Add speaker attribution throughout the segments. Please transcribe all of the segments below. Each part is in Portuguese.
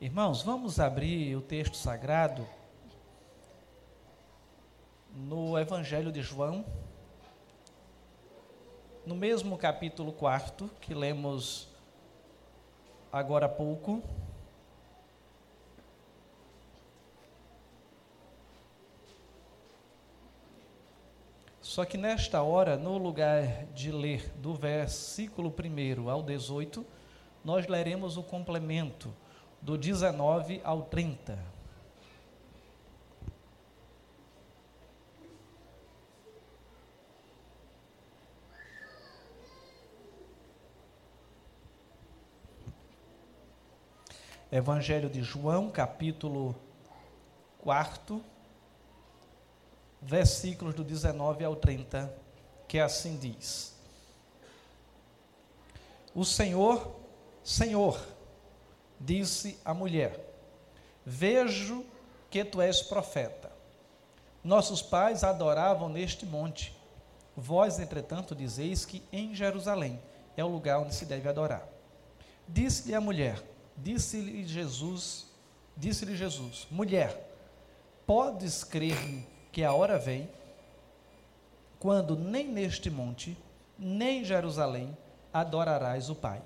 Speaker 1: Irmãos, vamos abrir o texto sagrado no Evangelho de João, no mesmo capítulo 4 que lemos agora há pouco. Só que nesta hora, no lugar de ler do versículo 1 ao 18, nós leremos o complemento do 19 ao 30. Evangelho de João, capítulo 4, versículos do 19 ao 30, que assim diz: O Senhor, Senhor, disse a mulher: Vejo que tu és profeta. Nossos pais adoravam neste monte. Vós, entretanto, dizeis que em Jerusalém é o lugar onde se deve adorar. Disse-lhe a mulher: Disse-lhe Jesus, disse-lhe Jesus: Mulher, podes crer-me que a hora vem quando nem neste monte, nem em Jerusalém adorarás o Pai.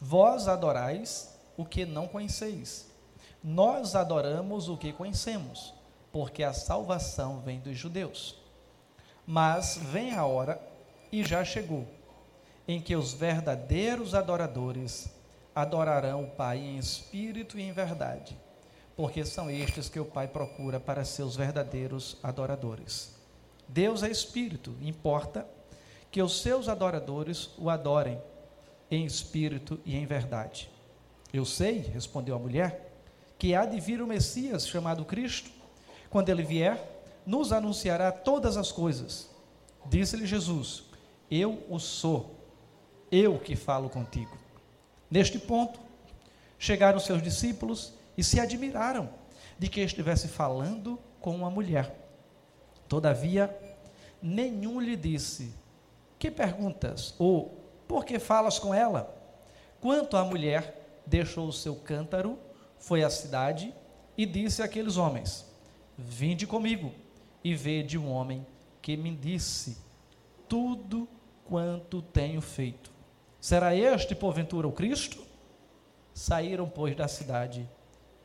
Speaker 1: Vós adorais o que não conheceis. Nós adoramos o que conhecemos, porque a salvação vem dos judeus. Mas vem a hora, e já chegou, em que os verdadeiros adoradores adorarão o Pai em espírito e em verdade, porque são estes que o Pai procura para seus verdadeiros adoradores. Deus é espírito, importa que os seus adoradores o adorem em espírito e em verdade. Eu sei, respondeu a mulher, que há de vir o Messias chamado Cristo. Quando ele vier, nos anunciará todas as coisas. Disse-lhe Jesus: Eu o sou, eu que falo contigo. Neste ponto, chegaram seus discípulos e se admiraram de que estivesse falando com uma mulher. Todavia, nenhum lhe disse: Que perguntas? Ou por que falas com ela? Quanto à mulher, deixou o seu cântaro, foi à cidade e disse àqueles homens: Vinde comigo e vede um homem que me disse tudo quanto tenho feito. Será este, porventura, o Cristo? Saíram, pois, da cidade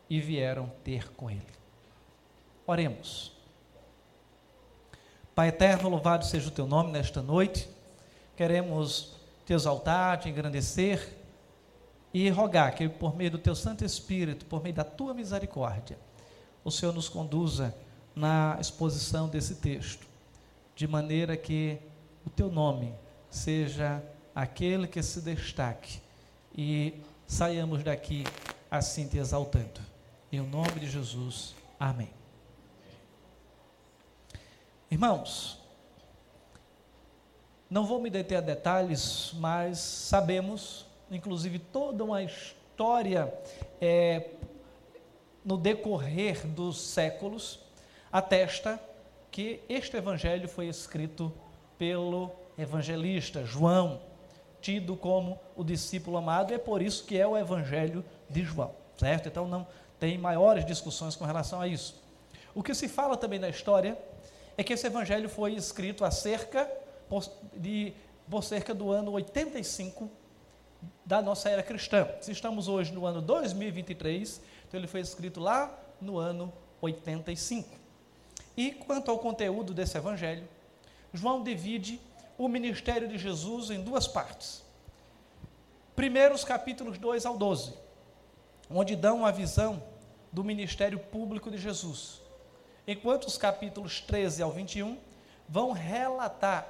Speaker 1: e vieram ter com ele. Oremos. Pai eterno, louvado seja o teu nome nesta noite. Queremos te exaltar, te engrandecer e rogar que, por meio do teu Santo Espírito, por meio da tua misericórdia, o Senhor nos conduza na exposição desse texto, de maneira que o teu nome seja aquele que se destaque e saiamos daqui assim te exaltando. Em nome de Jesus, amém. Irmãos, não vou me deter a detalhes, mas sabemos inclusive toda uma história é, no decorrer dos séculos, atesta que este evangelho foi escrito pelo evangelista João, tido como o discípulo amado, é por isso que é o evangelho de João, certo? Então não tem maiores discussões com relação a isso. O que se fala também na história é que esse evangelho foi escrito há cerca de por cerca do ano 85 da nossa era cristã. Se estamos hoje no ano 2023, então ele foi escrito lá no ano 85. E quanto ao conteúdo desse evangelho, João divide o ministério de Jesus em duas partes. Primeiro, os capítulos 2 ao 12, onde dão a visão do ministério público de Jesus. Enquanto os capítulos 13 ao 21 vão relatar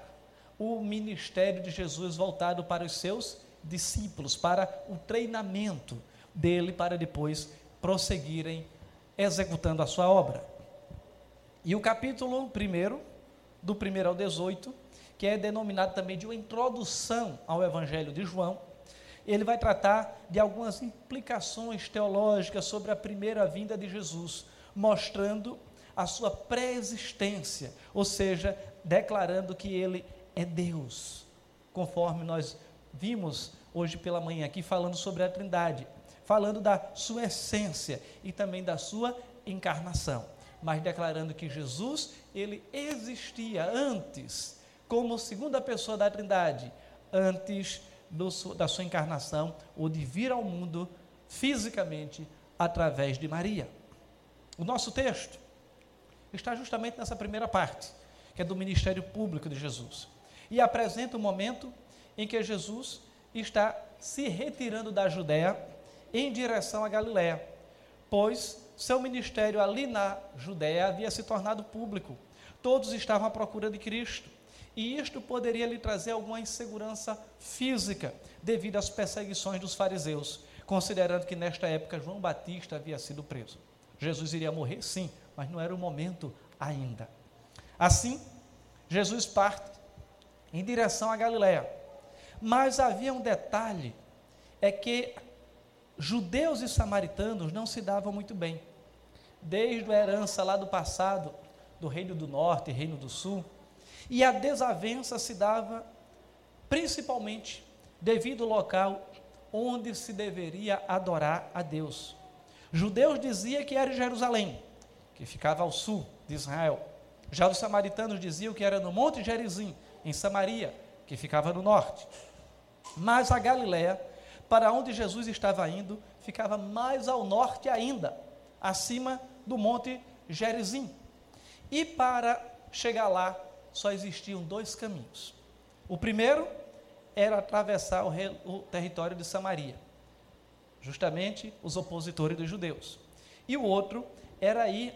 Speaker 1: o ministério de Jesus voltado para os seus discípulos, para o treinamento dele, para depois prosseguirem executando a sua obra. E o capítulo 1, do 1 ao 18, que é denominado também de uma introdução ao Evangelho de João, ele vai tratar de algumas implicações teológicas sobre a primeira vinda de Jesus, mostrando a sua pré-existência, ou seja, declarando que ele é Deus, conforme nós vimos hoje pela manhã aqui falando sobre a Trindade. falando da sua essência e também da sua encarnação, mas declarando que Jesus, ele existia antes, como segunda pessoa da Trindade, antes do, da sua encarnação ou de vir ao mundo fisicamente através de Maria. O nosso texto está justamente nessa primeira parte, que é do ministério público de Jesus, e apresenta o momento em que Jesus está se retirando da Judéia em direção à Galiléia, pois seu ministério ali na Judéia havia se tornado público. Todos estavam à procura de Cristo. E isto poderia lhe trazer alguma insegurança física devido às perseguições dos fariseus, considerando que nesta época João Batista havia sido preso. Jesus iria morrer, sim, mas não era o momento ainda. Assim, Jesus parte em direção à Galiléia. Mas havia um detalhe, é que judeus e samaritanos não se davam muito bem. Desde a herança lá do passado, do Reino do Norte e Reino do Sul, e a desavença se dava principalmente devido ao local onde se deveria adorar a Deus. Judeus diziam que era em Jerusalém, que ficava ao sul de Israel. Já os samaritanos diziam que era no Monte Gerizim, em Samaria, que ficava no norte. Mas a Galiléia para onde Jesus estava indo ficava mais ao norte ainda, acima do Monte Gerizim. E para chegar lá, só existiam dois caminhos. O primeiro era atravessar o, re, o território de Samaria, justamente os opositores dos judeus. E o outro era ir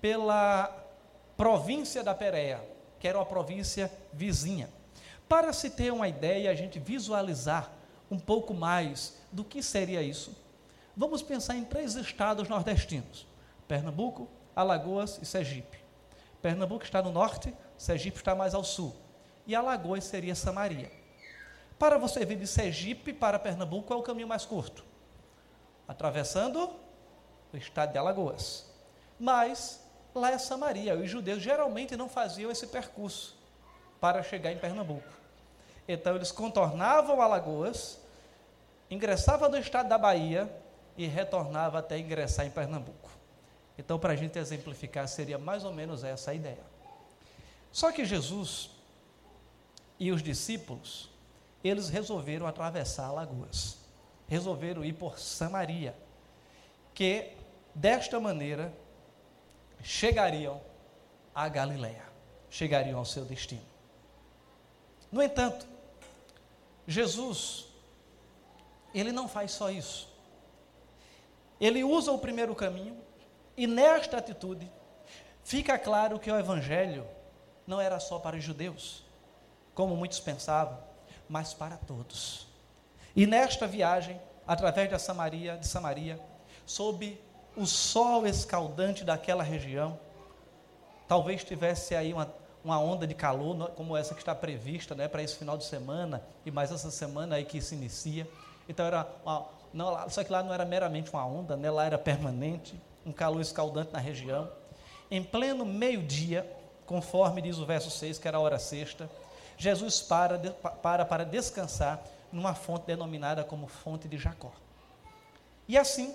Speaker 1: pela província da Pérea, que era uma província vizinha. Para se ter uma ideia, a gente visualizar um pouco mais do que seria isso, vamos pensar em três estados nordestinos: Pernambuco, Alagoas e Sergipe. Pernambuco está no norte, Sergipe está mais ao sul. E Alagoas seria Samaria. Para você vir de Sergipe para Pernambuco, qual é o caminho mais curto? Atravessando o estado de Alagoas. Mas lá é Samaria. Os judeus geralmente não faziam esse percurso para chegar em Pernambuco. Então eles contornavam Alagoas, ingressavam no estado da Bahia e retornavam até ingressar em Pernambuco. Então, para a gente exemplificar, seria mais ou menos essa a ideia. Só que Jesus e os discípulos, eles resolveram atravessar Alagoas, resolveram ir por Samaria, que desta maneira chegariam à Galiléia, chegariam ao seu destino. No entanto, Jesus, ele não faz só isso. Ele usa o primeiro caminho e nesta atitude fica claro que o evangelho não era só para os judeus, como muitos pensavam, mas para todos. E nesta viagem, através da Samaria, de Samaria, sob o sol escaldante daquela região, talvez tivesse aí uma uma onda de calor como essa que está prevista né, para esse final de semana e mais essa semana aí que se inicia. Então era uma, não, só que lá não era meramente uma onda, né, lá era permanente, um calor escaldante na região. Em pleno meio-dia, conforme diz o verso 6, que era a hora sexta, Jesus para, para para descansar numa fonte denominada como fonte de Jacó. E assim,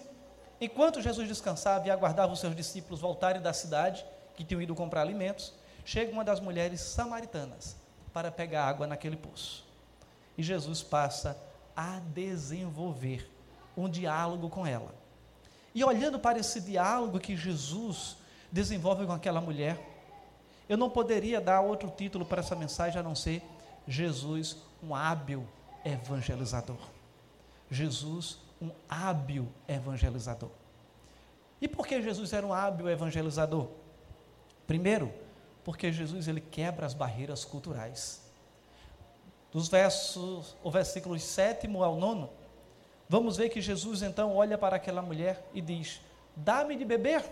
Speaker 1: enquanto Jesus descansava e aguardava os seus discípulos voltarem da cidade, que tinham ido comprar alimentos, chega uma das mulheres samaritanas para pegar água naquele poço. E Jesus passa a desenvolver um diálogo com ela. E olhando para esse diálogo que Jesus desenvolve com aquela mulher, eu não poderia dar outro título para essa mensagem a não ser Jesus, um hábil evangelizador. Jesus, um hábil evangelizador. E por que Jesus era um hábil evangelizador? Primeiro, porque Jesus ele quebra as barreiras culturais. Dos versos, o versículo 7 ao 9, vamos ver que Jesus então olha para aquela mulher e diz: Dá-me de beber.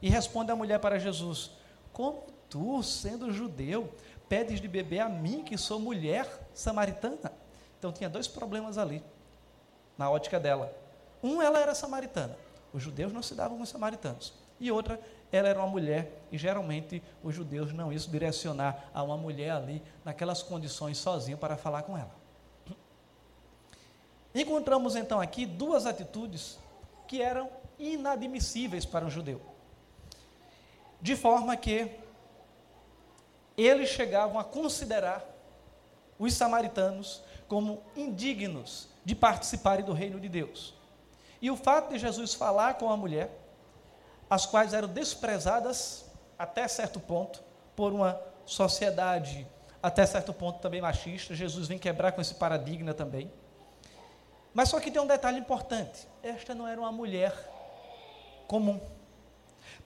Speaker 1: E responde a mulher para Jesus: Como tu, sendo judeu, pedes de beber a mim, que sou mulher samaritana? Então tinha dois problemas ali, na ótica dela. Um, ela era samaritana. Os judeus não se davam com os samaritanos. E outra, ela era uma mulher, e geralmente os judeus não iam direcionar a uma mulher ali, naquelas condições, sozinho, para falar com ela. Encontramos então aqui duas atitudes que eram inadmissíveis para um judeu. De forma que eles chegavam a considerar os samaritanos como indignos de participarem do reino de Deus. E o fato de Jesus falar com a mulher, as quais eram desprezadas até certo ponto por uma sociedade até certo ponto também machista, Jesus vem quebrar com esse paradigma também. Mas só que tem um detalhe importante: esta não era uma mulher comum,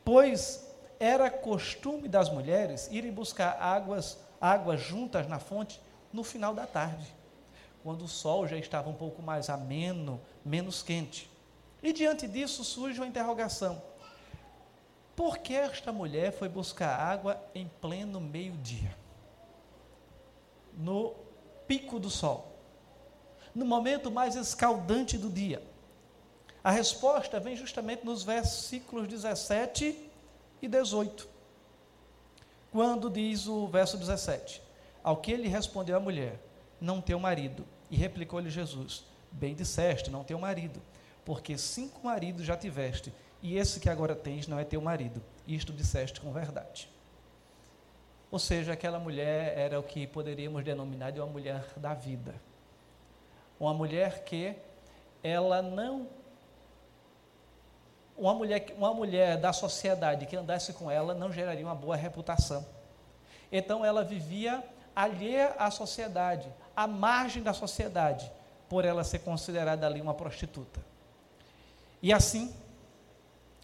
Speaker 1: pois era costume das mulheres irem buscar águas, águas juntas na fonte no final da tarde, quando o sol já estava um pouco mais ameno, menos quente. E diante disso surge uma interrogação: por que esta mulher foi buscar água em pleno meio-dia? No pico do sol, no momento mais escaldante do dia. A resposta vem justamente nos versículos 17 e 18. Quando diz o verso 17: Ao que ele respondeu a mulher: Não teu marido. E replicou-lhe Jesus: Bem disseste, não teu marido, porque cinco maridos já tiveste, e esse que agora tens não é teu marido. Isto disseste com verdade. Ou seja, aquela mulher era o que poderíamos denominar de uma mulher da vida. Uma mulher que ela não uma mulher, uma mulher da sociedade que andasse com ela não geraria uma boa reputação. Então ela vivia alheia à sociedade, à margem da sociedade, por ela ser considerada ali uma prostituta. E assim,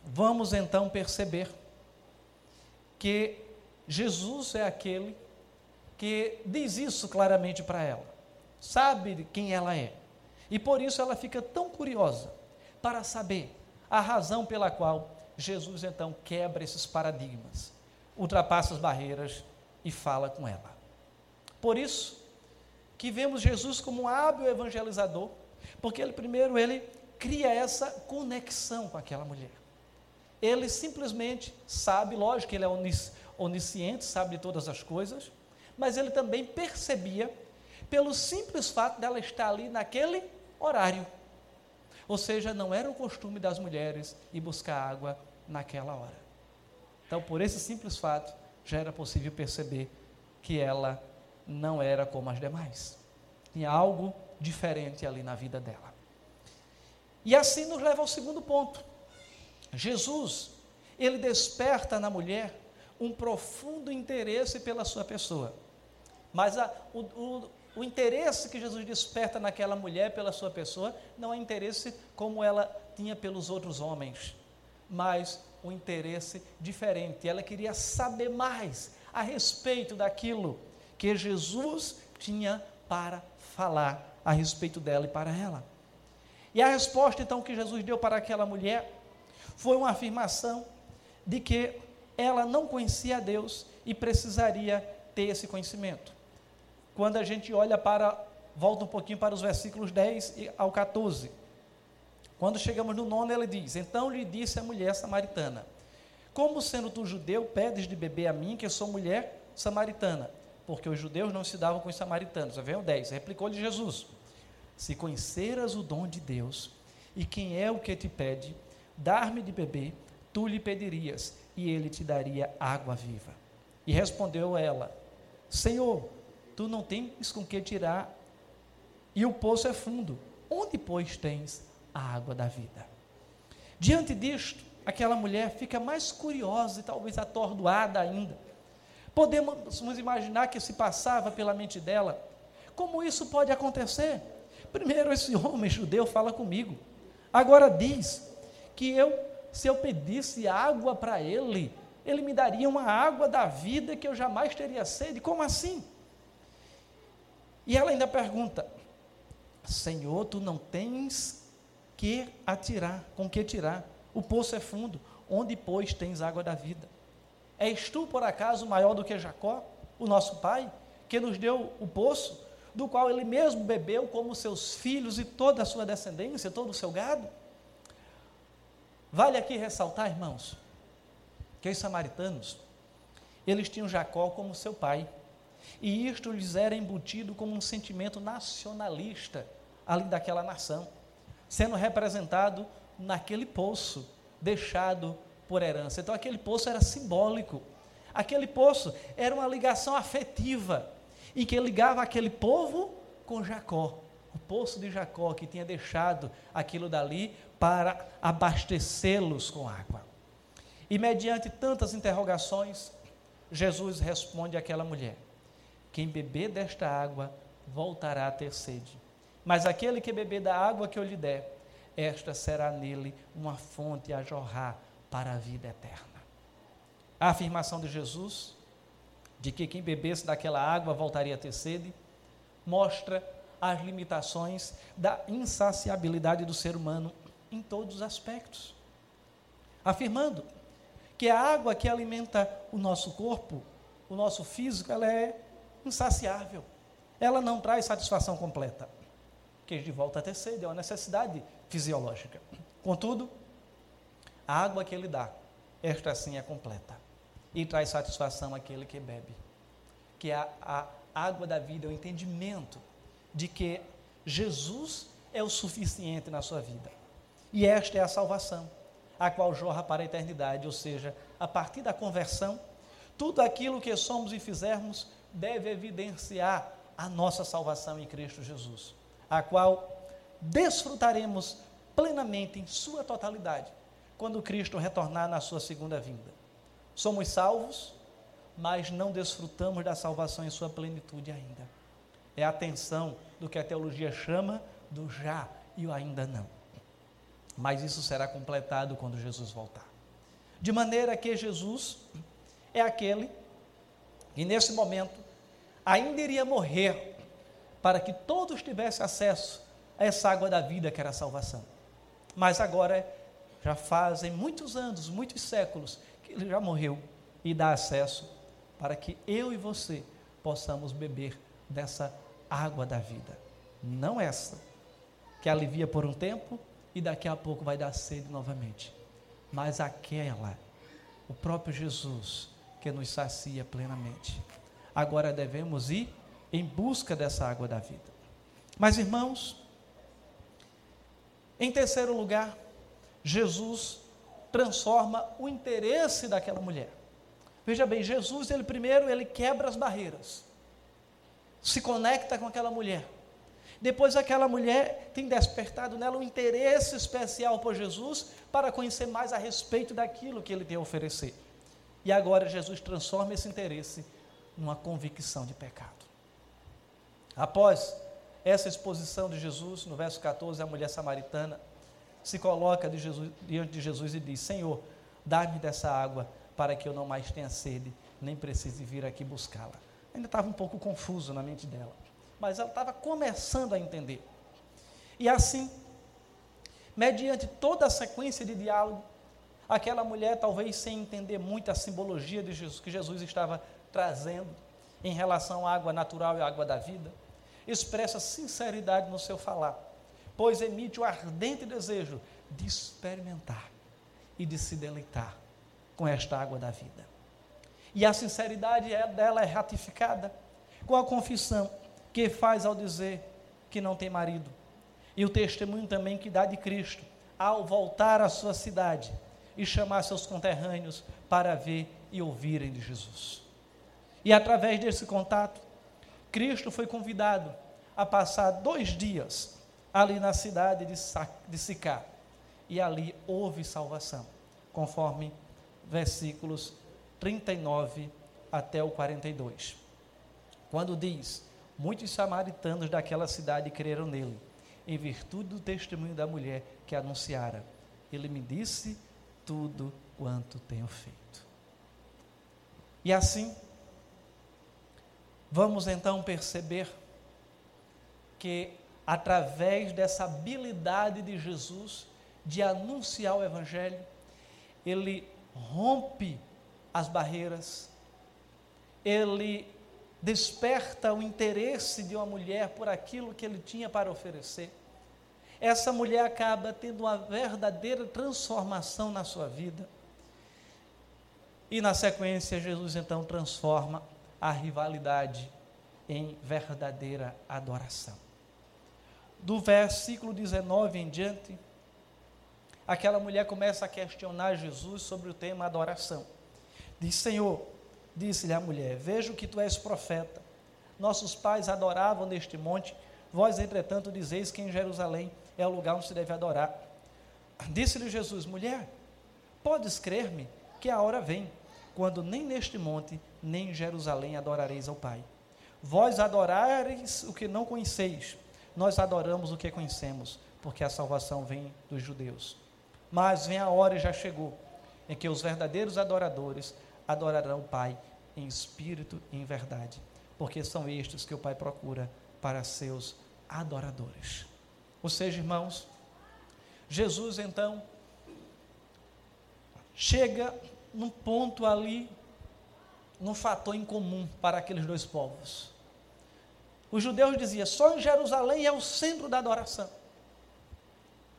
Speaker 1: vamos então perceber que Jesus é aquele que diz isso claramente para ela, sabe quem ela é, e por isso ela fica tão curiosa para saber a razão pela qual Jesus então quebra esses paradigmas, ultrapassa as barreiras e fala com ela. Por isso que vemos Jesus como um hábil evangelizador, porque ele primeiro ele cria essa conexão com aquela mulher. Ele simplesmente sabe, lógico ele é onisciente, sabe de todas as coisas, mas ele também percebia pelo simples fato dela estar ali naquele horário. Ou seja, não era o costume das mulheres ir buscar água naquela hora. Então, por esse simples fato, já era possível perceber que ela não era como as demais. Tinha algo diferente ali na vida dela. E assim nos leva ao segundo ponto. Jesus, ele desperta na mulher um profundo interesse pela sua pessoa. Mas a, o, o, o interesse que Jesus desperta naquela mulher pela sua pessoa não é interesse como ela tinha pelos outros homens, mas um interesse diferente. Ela queria saber mais a respeito daquilo que Jesus tinha para falar a respeito dela e para ela. E a resposta então que Jesus deu para aquela mulher foi uma afirmação de que ela não conhecia Deus e precisaria ter esse conhecimento quando a gente olha para, volta um pouquinho para os versículos 10 ao 14. Quando chegamos no nono, ele diz: Então lhe disse a mulher samaritana: Como sendo tu judeu, pedes de beber a mim, que sou mulher samaritana? Porque os judeus não se davam com os samaritanos. Vem o 10. Replicou-lhe Jesus: Se conheceras o dom de Deus, e quem é o que te pede, dar-me de beber, tu lhe pedirias, e ele te daria água viva. E respondeu ela: Senhor, tu não tens com que tirar, e o poço é fundo. Onde, pois, tens a água da vida? Diante disto, aquela mulher fica mais curiosa e talvez atordoada ainda. Podemos imaginar que se passava pela mente dela: como isso pode acontecer? Primeiro, esse homem judeu fala comigo, agora diz que eu, se eu pedisse água para ele, ele me daria uma água da vida que eu jamais teria sede. Como assim? E ela ainda pergunta: Senhor, tu não tens que atirar, com que tirar? O poço é fundo, onde, pois, tens água da vida? És tu, por acaso, maior do que Jacó, o nosso pai, que nos deu o poço, do qual ele mesmo bebeu, como seus filhos e toda a sua descendência, todo o seu gado? Vale aqui ressaltar, irmãos, que os samaritanos, eles tinham Jacó como seu pai, e isto lhes era embutido como um sentimento nacionalista ali daquela nação, sendo representado naquele poço deixado por herança. Então aquele poço era simbólico. Aquele poço era uma ligação afetiva e que ligava aquele povo com Jacó. Poço de Jacó que tinha deixado aquilo dali para abastecê-los com água. E mediante tantas interrogações, Jesus responde àquela mulher: Quem beber desta água voltará a ter sede. Mas aquele que beber da água que eu lhe der, esta será nele uma fonte a jorrar para a vida eterna. A afirmação de Jesus de que quem bebesse daquela água voltaria a ter sede mostra as limitações da insaciabilidade do ser humano em todos os aspectos. Afirmando que a água que alimenta o nosso corpo, o nosso físico, ela é insaciável. Ela não traz satisfação completa. Que de volta a ter sede é uma necessidade fisiológica. Contudo, a água que ele dá, esta sim é completa e traz satisfação àquele que bebe. Que a, a água da vida é o entendimento de que Jesus é o suficiente na sua vida. E esta é a salvação, a qual jorra para a eternidade, ou seja, a partir da conversão, tudo aquilo que somos e fizermos deve evidenciar a nossa salvação em Cristo Jesus, a qual desfrutaremos plenamente em sua totalidade quando Cristo retornar na sua segunda vinda. Somos salvos, mas não desfrutamos da salvação em sua plenitude ainda. É a tensão do que a teologia chama do já e o ainda não. Mas isso será completado quando Jesus voltar. De maneira que Jesus é aquele que nesse momento ainda iria morrer para que todos tivessem acesso a essa água da vida que era a salvação. Mas agora já fazem muitos anos, muitos séculos ele já morreu e dá acesso para que eu e você possamos beber dessa água da vida. Não essa, que alivia por um tempo e daqui a pouco vai dar sede novamente, mas aquela, o próprio Jesus, que nos sacia plenamente. Agora devemos ir em busca dessa água da vida. Mas irmãos, em terceiro lugar, Jesus transforma o interesse daquela mulher. Veja bem, Jesus, ele primeiro, ele quebra as barreiras. Se conecta com aquela mulher. Depois aquela mulher tem despertado nela um interesse especial por Jesus para conhecer mais a respeito daquilo que ele tem a oferecer. E agora Jesus transforma esse interesse numa convicção de pecado. Após essa exposição de Jesus, no verso 14, a mulher samaritana se coloca de Jesus, diante de Jesus e diz: Senhor, dá-me dessa água para que eu não mais tenha sede, nem precise vir aqui buscá-la. Ainda estava um pouco confuso na mente dela, mas ela estava começando a entender. E assim, mediante toda a sequência de diálogo, aquela mulher, talvez sem entender muito a simbologia de Jesus, que Jesus estava trazendo em relação à água natural e à água da vida, expressa sinceridade no seu falar pois emite o ardente desejo de experimentar e de se deleitar com esta água da vida. E a sinceridade é dela é ratificada com a confissão que faz ao dizer que não tem marido. E o testemunho também que dá de Cristo ao voltar à sua cidade e chamar seus conterrâneos para ver e ouvirem de Jesus. E através desse contato, Cristo foi convidado a passar dois dias ali na cidade de Sicá. E ali houve salvação, conforme versículos 39 até o 42. Quando diz: Muitos samaritanos daquela cidade creram nele, em virtude do testemunho da mulher que anunciara. Ele me disse tudo quanto tenho feito. E assim, vamos então perceber que através dessa habilidade de Jesus de anunciar o Evangelho, ele rompe as barreiras, ele desperta o interesse de uma mulher por aquilo que ele tinha para oferecer. Essa mulher acaba tendo uma verdadeira transformação na sua vida. E na sequência, Jesus então transforma a rivalidade em verdadeira adoração. do versículo 19 em diante, aquela mulher começa a questionar Jesus sobre o tema adoração. Diz: Senhor, disse-lhe a mulher: Vejo que tu és profeta. Nossos pais adoravam neste monte, vós, entretanto, dizeis que em Jerusalém é o lugar onde se deve adorar. Disse-lhe Jesus: Mulher, podes crer-me que a hora vem, quando nem neste monte, nem em Jerusalém adorareis ao Pai. Vós adorareis o que não conheceis, nós adoramos o que conhecemos, porque a salvação vem dos judeus. Mas vem a hora e já chegou, em que os verdadeiros adoradores adorarão o Pai em espírito e em verdade, porque são estes que o Pai procura para seus adoradores. Ou seja, irmãos, Jesus então chega num ponto ali, num fator em comum para aqueles dois povos. Os judeus diziam, só em Jerusalém é o centro da adoração.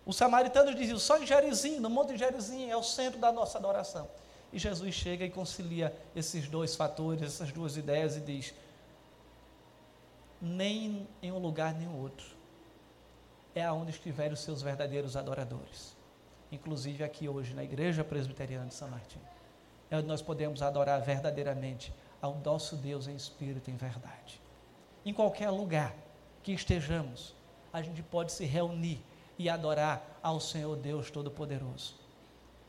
Speaker 1: Os samaritanos diziam, só em Gerizim, no Monte Gerizim, é o centro da nossa adoração. E Jesus chega e concilia esses dois fatores, essas duas ideias e diz: nem em um lugar nem em outro é aonde estiverem os seus verdadeiros adoradores. Inclusive aqui hoje na Igreja Presbiteriana de São Martim. É onde nós podemos adorar verdadeiramente ao nosso Deus em espírito e em verdade. Em qualquer lugar que estejamos, a gente pode se reunir e adorar ao Senhor Deus Todo-Poderoso.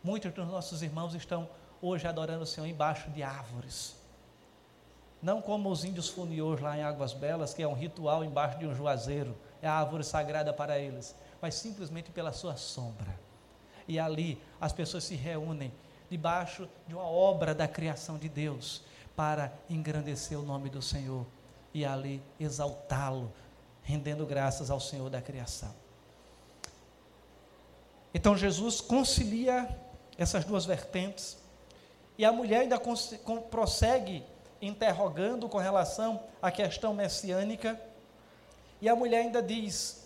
Speaker 1: Muitos dos nossos irmãos estão hoje adorando o Senhor embaixo de árvores. Não como os índios funiôs lá em Águas Belas, que é um ritual embaixo de um juazeiro, é a árvore sagrada para eles, mas simplesmente pela sua sombra. E ali as pessoas se reúnem debaixo de uma obra da criação de Deus para engrandecer o nome do Senhor e ali exaltá-lo, rendendo graças ao Senhor da criação. Então Jesus concilia essas duas vertentes e a mulher ainda prossegue interrogando com relação à questão messiânica e a mulher ainda diz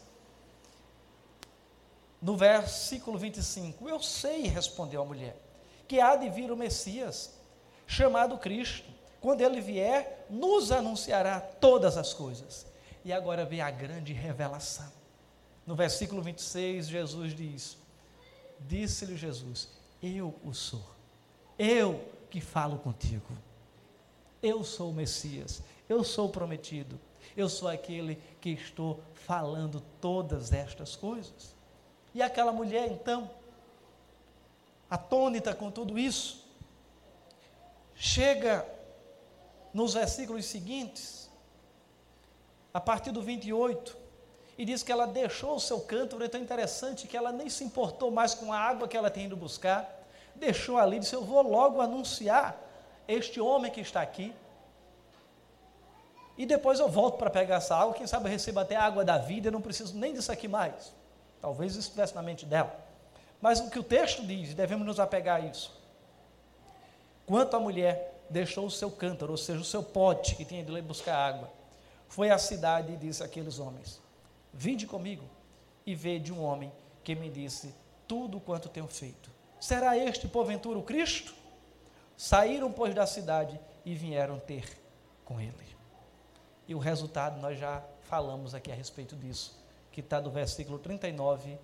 Speaker 1: no versículo 25: Eu sei, respondeu a mulher, que há de vir o Messias, chamado Cristo. Quando ele vier, nos anunciará todas as coisas. E agora vem a grande revelação. No versículo 26, Jesus diz: Disse-lhe Jesus: Eu o sou. Eu que falo contigo. Eu sou o Messias. Eu sou o prometido. Eu sou aquele que estou falando todas estas coisas. E aquela mulher, então, atônita com tudo isso, chega nos versículos seguintes, a partir do 28, e diz que ela deixou o seu cântaro, é tão interessante que ela nem se importou mais com a água que ela tinha ido buscar, deixou ali, disse: Eu vou logo anunciar este homem que está aqui, e depois eu volto para pegar essa água, quem sabe eu recebo até a água da vida, eu não preciso nem disso aqui mais. Talvez isso estivesse na mente dela. Mas o que o texto diz, devemos nos apegar a isso. Quanto a mulher deixou o seu cântaro, ou seja, o seu pote que tinha de buscar água, foi à cidade e disse àqueles homens: Vinde comigo e vede um homem que me disse tudo quanto tenho feito. Será este, porventura, o Cristo? Saíram, pois, da cidade e vieram ter com ele. E o resultado nós já falamos aqui a respeito disso, que está do versículo 39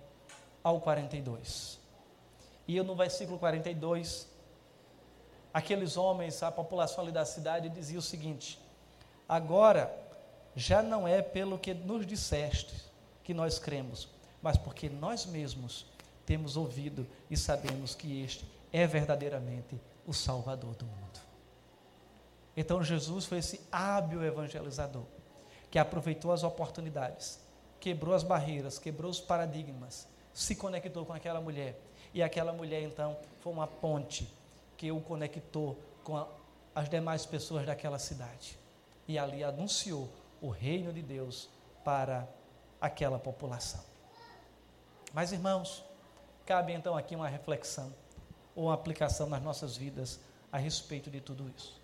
Speaker 1: ao 42. E no versículo 42 aqueles homens, a população ali da cidade, dizia o seguinte: agora já não é pelo que nos disseste que nós cremos, mas porque nós mesmos temos ouvido e sabemos que este é verdadeiramente o Salvador do mundo. Então Jesus foi esse hábil evangelizador que aproveitou as oportunidades, quebrou as barreiras, quebrou os paradigmas, se conectou com aquela mulher e aquela mulher então foi uma ponte que o conectou com a, as demais pessoas daquela cidade. E ali anunciou o reino de Deus para aquela população. Mas, irmãos, cabe então aqui uma reflexão ou uma aplicação nas nossas vidas a respeito de tudo isso.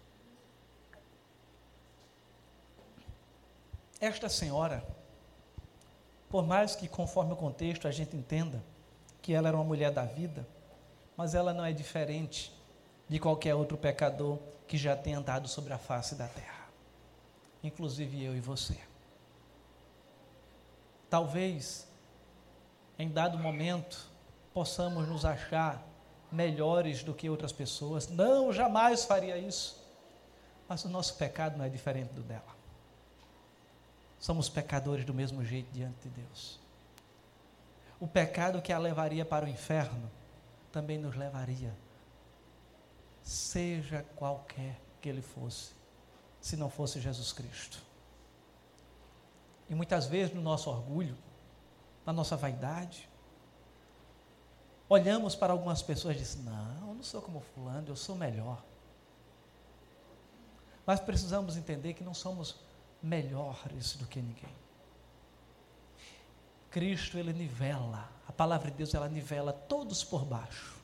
Speaker 1: Esta senhora, por mais que conforme o contexto a gente entenda que ela era uma mulher da vida, mas ela não é diferente de qualquer outro pecador que já tenha andado sobre a face da terra, inclusive eu e você. talvez em dado momento possamos nos achar melhores do que outras pessoas. Não, jamais faria isso. Mas o nosso pecado não é diferente do dela. Somos pecadores do mesmo jeito diante de Deus. O pecado que a levaria para o inferno também nos levaria, seja qualquer que ele fosse, se não fosse Jesus Cristo. E muitas vezes no nosso orgulho, na nossa vaidade, olhamos para algumas pessoas e dizemos: Não, eu não sou como Fulano, eu sou melhor. Mas precisamos entender que não somos melhores do que ninguém. Cristo, ele nivela, a palavra de Deus, ela nivela todos por baixo.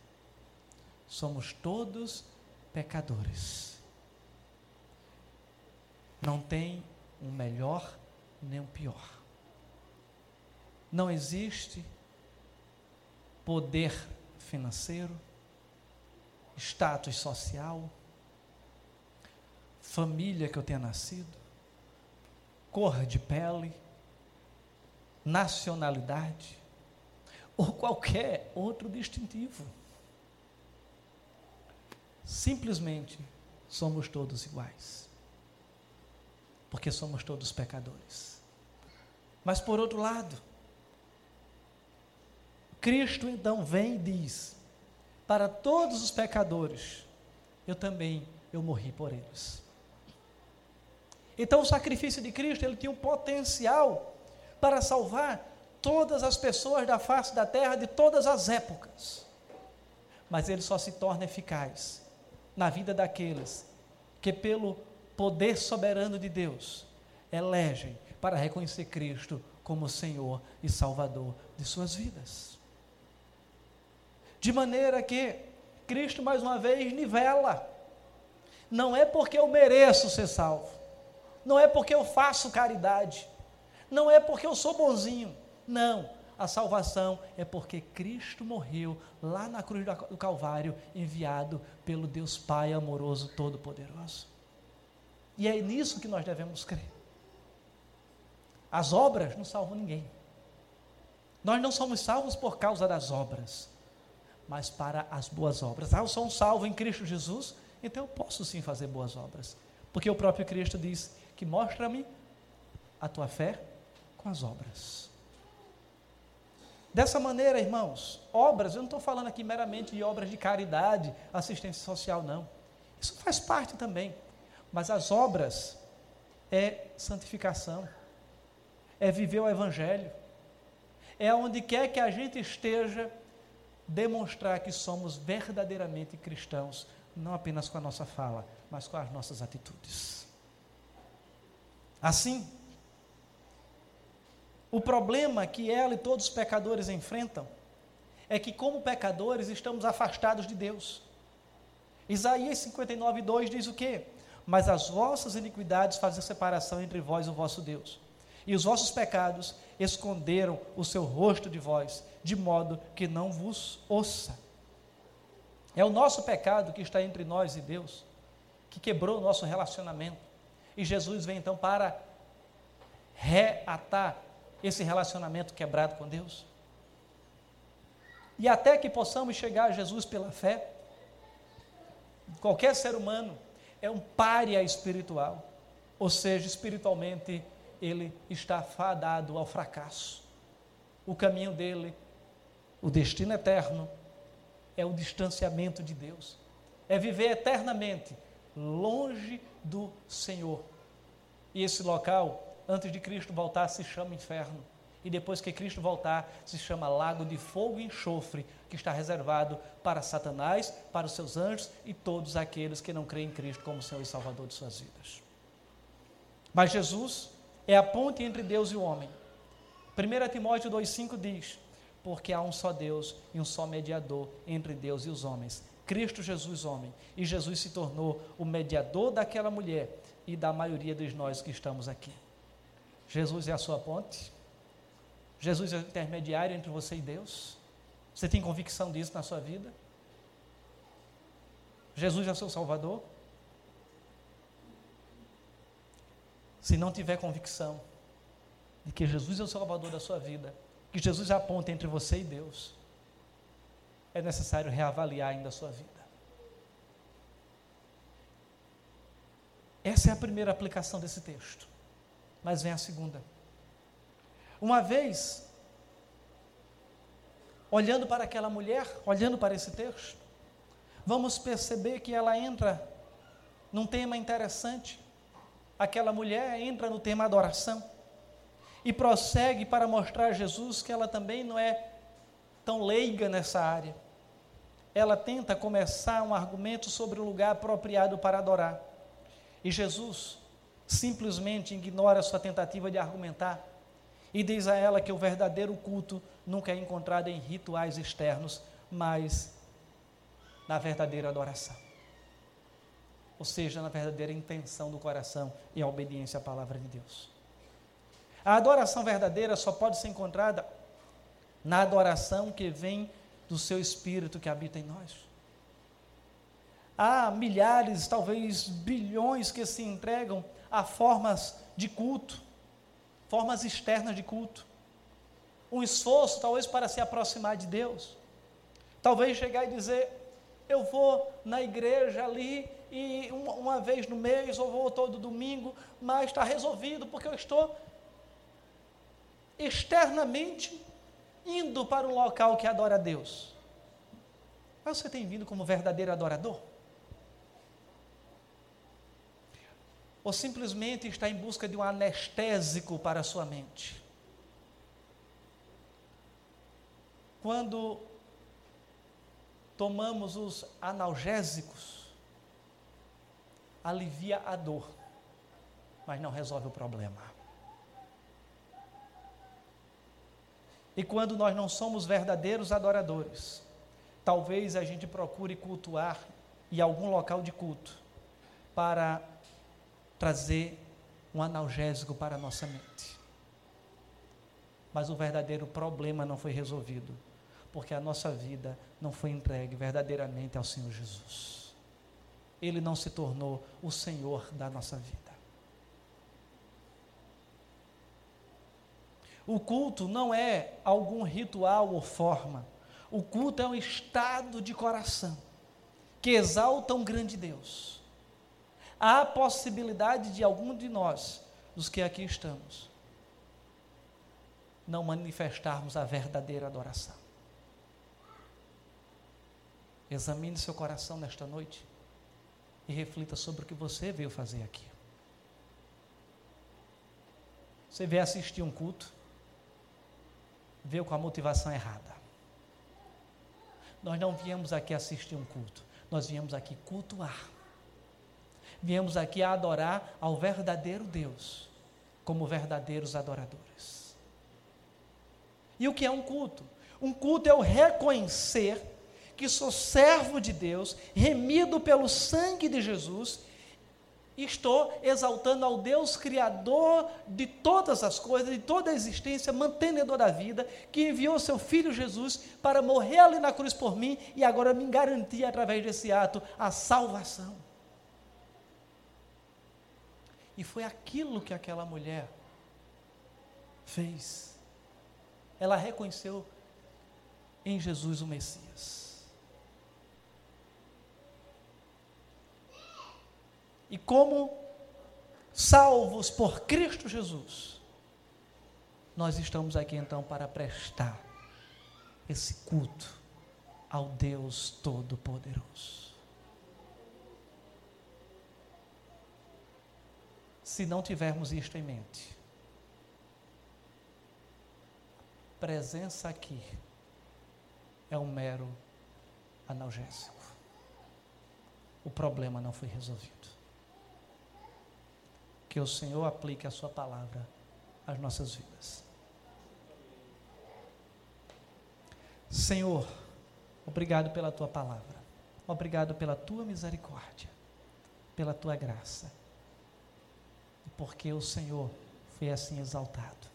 Speaker 1: Somos todos pecadores. Não tem um melhor nem um pior. Não existe poder financeiro, status social, família que eu tenha nascido, cor de pele, nacionalidade ou qualquer outro distintivo. Simplesmente somos todos iguais. Porque somos todos pecadores. Mas por outro lado, Cristo então vem e diz: para todos os pecadores, eu também eu morri por eles. Então o sacrifício de Cristo, ele tinha um potencial para salvar todas as pessoas da face da terra de todas as épocas. Mas ele só se torna eficaz na vida daqueles que pelo poder soberano de Deus elegem para reconhecer Cristo como Senhor e Salvador de suas vidas. De maneira que Cristo mais uma vez nivela. Não é porque eu mereço ser salvo não é porque eu faço caridade, não é porque eu sou bonzinho, não. A salvação é porque Cristo morreu lá na cruz do Calvário, enviado pelo Deus Pai amoroso, todo-poderoso. E é nisso que nós devemos crer. As obras não salvam ninguém. Nós não somos salvos por causa das obras, mas para as boas obras. Ah, eu sou um salvo em Cristo Jesus, então eu posso sim fazer boas obras. Porque o próprio Cristo diz que mostra-me a tua fé com as obras. Dessa maneira, irmãos, obras, eu não estou falando aqui meramente de obras de caridade, assistência social, não. Isso faz parte também. Mas as obras é santificação, é viver o Evangelho, é onde quer que a gente esteja, demonstrar que somos verdadeiramente cristãos, não apenas com a nossa fala, mas com as nossas atitudes. Assim, o problema que ela e todos os pecadores enfrentam é que, como pecadores, estamos afastados de Deus. Isaías 59, 2 diz o quê? Mas as vossas iniquidades fazem separação entre vós e o vosso Deus, e os vossos pecados esconderam o seu rosto de vós, de modo que não vos ouça. É o nosso pecado que está entre nós e Deus, que quebrou o nosso relacionamento. E Jesus vem então para reatar esse relacionamento quebrado com Deus. E até que possamos chegar a Jesus pela fé, qualquer ser humano é um pária espiritual, ou seja, espiritualmente ele está fadado ao fracasso. O caminho dele, o destino eterno, é o distanciamento de Deus, é viver eternamente longe do Senhor. E esse local, antes de Cristo voltar, se chama inferno. E depois que Cristo voltar, se chama lago de fogo e enxofre, que está reservado para Satanás, para os seus anjos e todos aqueles que não creem em Cristo como Senhor e Salvador de suas vidas. Mas Jesus é a ponte entre Deus e o homem. 1 Timóteo 2,5 diz: Porque há um só Deus e um só mediador entre Deus e os homens, Cristo Jesus, homem. E Jesus se tornou o mediador daquela mulher e da maioria de nós que estamos aqui. Jesus é a sua ponte. Jesus é o intermediário entre você e Deus. Você tem convicção disso na sua vida? Jesus é o seu Salvador? Se não tiver convicção, de que Jesus é o Salvador da sua vida, que Jesus é a ponte entre você e Deus, é necessário reavaliar ainda a sua vida. Essa é a primeira aplicação desse texto. Mas vem a segunda. Uma vez, olhando para aquela mulher, olhando para esse texto, vamos perceber que ela entra num tema interessante. Aquela mulher entra no tema adoração e prossegue para mostrar a Jesus que ela também não é tão leiga nessa área. Ela tenta começar um argumento sobre o lugar apropriado para adorar. E Jesus simplesmente ignora sua tentativa de argumentar e diz a ela que o verdadeiro culto nunca é encontrado em rituais externos, mas na verdadeira adoração. Ou seja, na verdadeira intenção do coração e a obediência à palavra de Deus. A adoração verdadeira só pode ser encontrada na adoração que vem do seu espírito que habita em nós. Há milhares, talvez bilhões que se entregam a formas de culto, formas externas de culto. Um esforço, talvez, para se aproximar de Deus. Talvez chegar e dizer: Eu vou na igreja ali e uma, uma vez no mês, ou vou todo domingo, mas está resolvido, porque eu estou externamente indo para um local que adora a Deus. Mas você tem vindo como verdadeiro adorador? Ou simplesmente está em busca de um anestésico para a sua mente. Quando tomamos os analgésicos, alivia a dor, mas não resolve o problema. E quando nós não somos verdadeiros adoradores, talvez a gente procure cultuar em algum local de culto para trazer um analgésico para a nossa mente. Mas o verdadeiro problema não foi resolvido, porque a nossa vida não foi entregue verdadeiramente ao Senhor Jesus. Ele não se tornou o Senhor da nossa vida. O culto não é algum ritual ou forma. O culto é um estado de coração que exalta um grande Deus há possibilidade de algum de nós, dos que aqui estamos, não manifestarmos a verdadeira adoração. Examine seu coração nesta noite e reflita sobre o que você veio fazer aqui. Você veio assistir um culto, veio com a motivação errada. Nós não viemos aqui assistir um culto, nós viemos aqui cultuar. Viemos aqui a adorar ao verdadeiro Deus, como verdadeiros adoradores. E o que é um culto? Um culto é o reconhecer que sou servo de Deus, remido pelo sangue de Jesus, e estou exaltando ao Deus Criador de todas as coisas, de toda a existência, mantenedor da vida, que enviou seu Filho Jesus para morrer ali na cruz por mim e agora me garantir, através desse ato, a salvação. E foi aquilo que aquela mulher fez. Ela reconheceu em Jesus o Messias. E como salvos por Cristo Jesus, nós estamos aqui então para prestar esse culto ao Deus Todo-Poderoso. Se não tivermos isto em mente. Presença aqui é um mero analgésico. O problema não foi resolvido. Que o Senhor aplique a Sua palavra às nossas vidas. Senhor, obrigado pela Tua palavra. Obrigado pela Tua misericórdia, pela Tua graça porque o Senhor foi assim exaltado.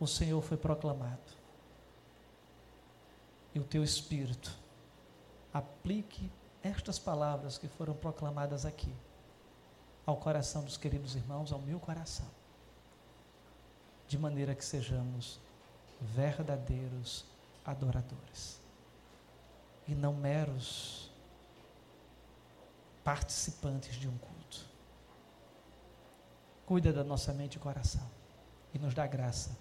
Speaker 1: O Senhor foi proclamado. E o teu Espírito aplique estas palavras que foram proclamadas aqui ao coração dos queridos irmãos, ao meu coração. de maneira que sejamos verdadeiros adoradores e não meros participantes de um culto. Cuida da nossa mente e coração e nos dá graça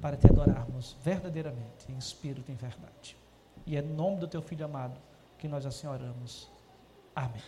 Speaker 1: para te adorarmos verdadeiramente, em espírito e em verdade. E é no nome do teu filho amado que nós assim oramos. Amém.